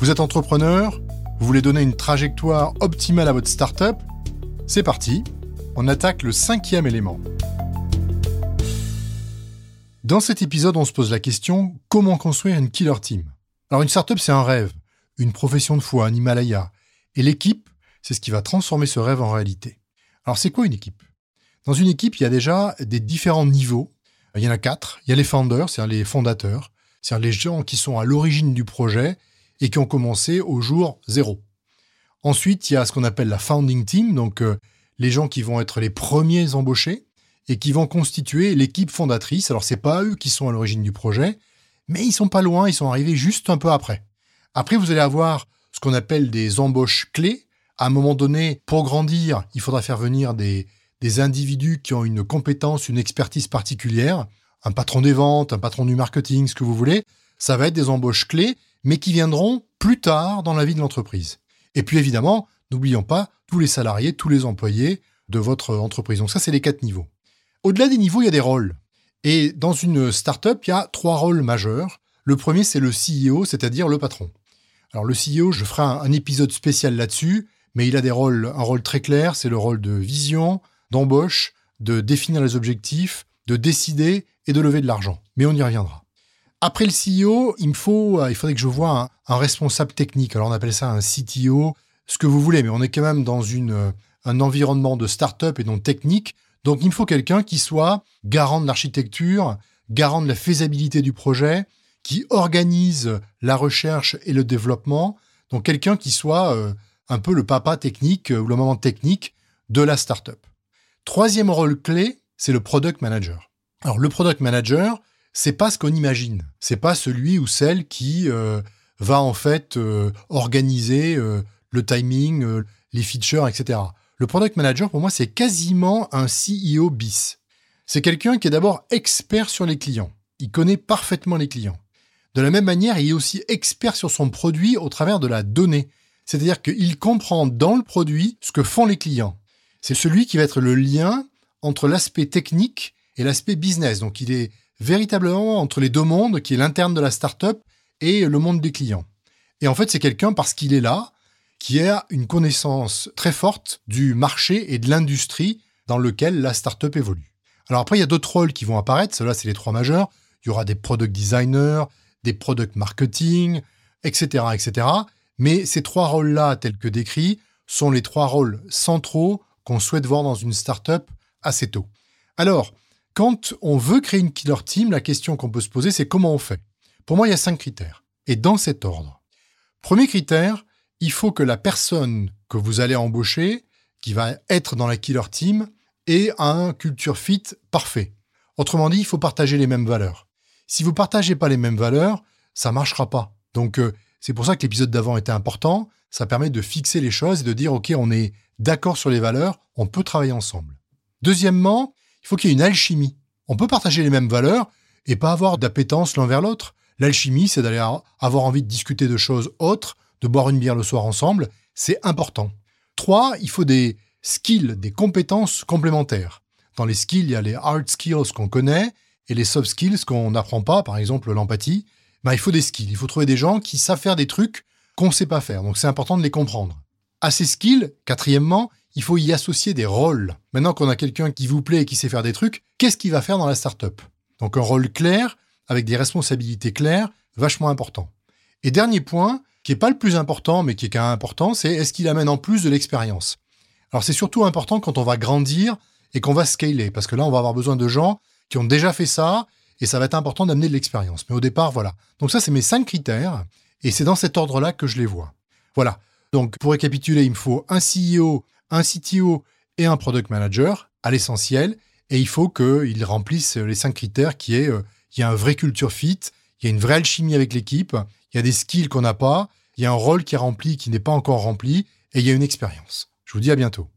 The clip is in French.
Vous êtes entrepreneur Vous voulez donner une trajectoire optimale à votre startup C'est parti, on attaque le cinquième élément. Dans cet épisode, on se pose la question comment construire une killer team? Alors une startup, c'est un rêve, une profession de foi, un Himalaya. Et l'équipe, c'est ce qui va transformer ce rêve en réalité. Alors c'est quoi une équipe? Dans une équipe, il y a déjà des différents niveaux. Il y en a quatre. Il y a les founders, c'est-à-dire les fondateurs, c'est-à-dire les gens qui sont à l'origine du projet et qui ont commencé au jour zéro. Ensuite, il y a ce qu'on appelle la founding team, donc euh, les gens qui vont être les premiers embauchés et qui vont constituer l'équipe fondatrice. Alors c'est pas eux qui sont à l'origine du projet, mais ils sont pas loin, ils sont arrivés juste un peu après. Après, vous allez avoir ce qu'on appelle des embauches clés. À un moment donné, pour grandir, il faudra faire venir des, des individus qui ont une compétence, une expertise particulière, un patron des ventes, un patron du marketing, ce que vous voulez. Ça va être des embauches clés mais qui viendront plus tard dans la vie de l'entreprise. Et puis évidemment, n'oublions pas tous les salariés, tous les employés de votre entreprise. Donc ça, c'est les quatre niveaux. Au-delà des niveaux, il y a des rôles. Et dans une startup, il y a trois rôles majeurs. Le premier, c'est le CEO, c'est-à-dire le patron. Alors le CEO, je ferai un, épisode spécial là-dessus, mais il a des rôles, un rôle très clair, c'est le rôle de vision, d'embauche, de définir les objectifs, de décider et de lever de l'argent. Mais on y reviendra. Après le CEO, il me faut, euh, il faudrait que je vois un, responsable technique. Alors on appelle ça un CTO, ce que vous voulez, mais on est quand même dans une, euh, un environnement de start-up et non technique. Donc il me faut quelqu'un qui soit garant de l'architecture, garant de la faisabilité du projet, qui organise la recherche et le développement. Donc quelqu'un qui soit euh, un peu le papa technique ou le moment technique de la start-up. Troisième rôle clé, c'est le product manager. Alors le product manager, c'est pas ce qu'on imagine. C'est pas celui ou celle qui euh, va en fait euh, organiser euh, le timing, les features, etc. Le product manager, pour moi, c'est quasiment un CEO bis. C'est quelqu'un qui est d'abord expert sur les clients. Il connaît parfaitement les clients. De la même manière, il est aussi expert sur son produit au travers de la donnée. C'est-à-dire qu'il comprend dans le produit ce que font les clients. C'est celui qui va être le lien entre l'aspect technique et l'aspect business. Donc il est véritablement entre les deux mondes, qui est l'interne de la startup et le monde des clients. Et en fait, c'est quelqu'un, parce qu'il est là, qui a une connaissance très forte du marché et de l'industrie dans lequel la startup évolue. Alors après, il y a d'autres rôles qui vont apparaître. Cela, c'est les trois majeurs. Il y aura des product designers, des product marketing, etc., etc. Mais ces trois rôles-là, tels que décrits, sont les trois rôles centraux qu'on souhaite voir dans une startup assez tôt. Alors, quand on veut créer une killer team, la question qu'on peut se poser, c'est comment on fait. Pour moi, il y a cinq critères. Et dans cet ordre. Premier critère, il faut que la personne que vous allez embaucher, qui va être dans la killer team, ait un culture fit parfait. Autrement dit, il faut partager les mêmes valeurs. Si vous partagez pas les mêmes valeurs, ça marchera pas. Donc, euh, c'est pour ça que l'épisode d'avant était important. Ça permet de fixer les choses et de dire, OK, on est d'accord sur les valeurs, on peut travailler ensemble. Deuxièmement, il faut qu'il y ait une alchimie. On peut partager les mêmes valeurs et pas avoir d'appétence l'un vers l'autre. L'alchimie, c'est d'aller avoir envie de discuter de choses autres, de boire une bière le soir ensemble. C'est important. Trois, il faut des skills, des compétences complémentaires. Dans les skills, il y a les hard skills qu'on connaît et les soft skills qu'on n'apprend pas, par exemple l'empathie. Ben, il faut des skills. Il faut trouver des gens qui savent faire des trucs qu'on ne sait pas faire. Donc c'est important de les comprendre. À ces skills, quatrièmement, il faut y associer des rôles. Maintenant qu'on a quelqu'un qui vous plaît et qui sait faire des trucs, qu'est-ce qu'il va faire dans la startup? Donc un rôle clair, avec des responsabilités claires, vachement important. Et dernier point, qui n'est pas le plus important, mais qui est quand même important, c'est est-ce qu'il amène en plus de l'expérience? Alors c'est surtout important quand on va grandir et qu'on va scaler, parce que là, on va avoir besoin de gens qui ont déjà fait ça, et ça va être important d'amener de l'expérience. Mais au départ, voilà. Donc ça, c'est mes cinq critères, et c'est dans cet ordre-là que je les vois. Voilà. Donc pour récapituler, il me faut un CEO un CTO et un product manager à l'essentiel. Et il faut qu'ils remplissent les cinq critères qui est, euh, il y a un vrai culture fit, il y a une vraie alchimie avec l'équipe, il y a des skills qu'on n'a pas, il y a un rôle qui est rempli qui n'est pas encore rempli, et il y a une expérience. Je vous dis à bientôt.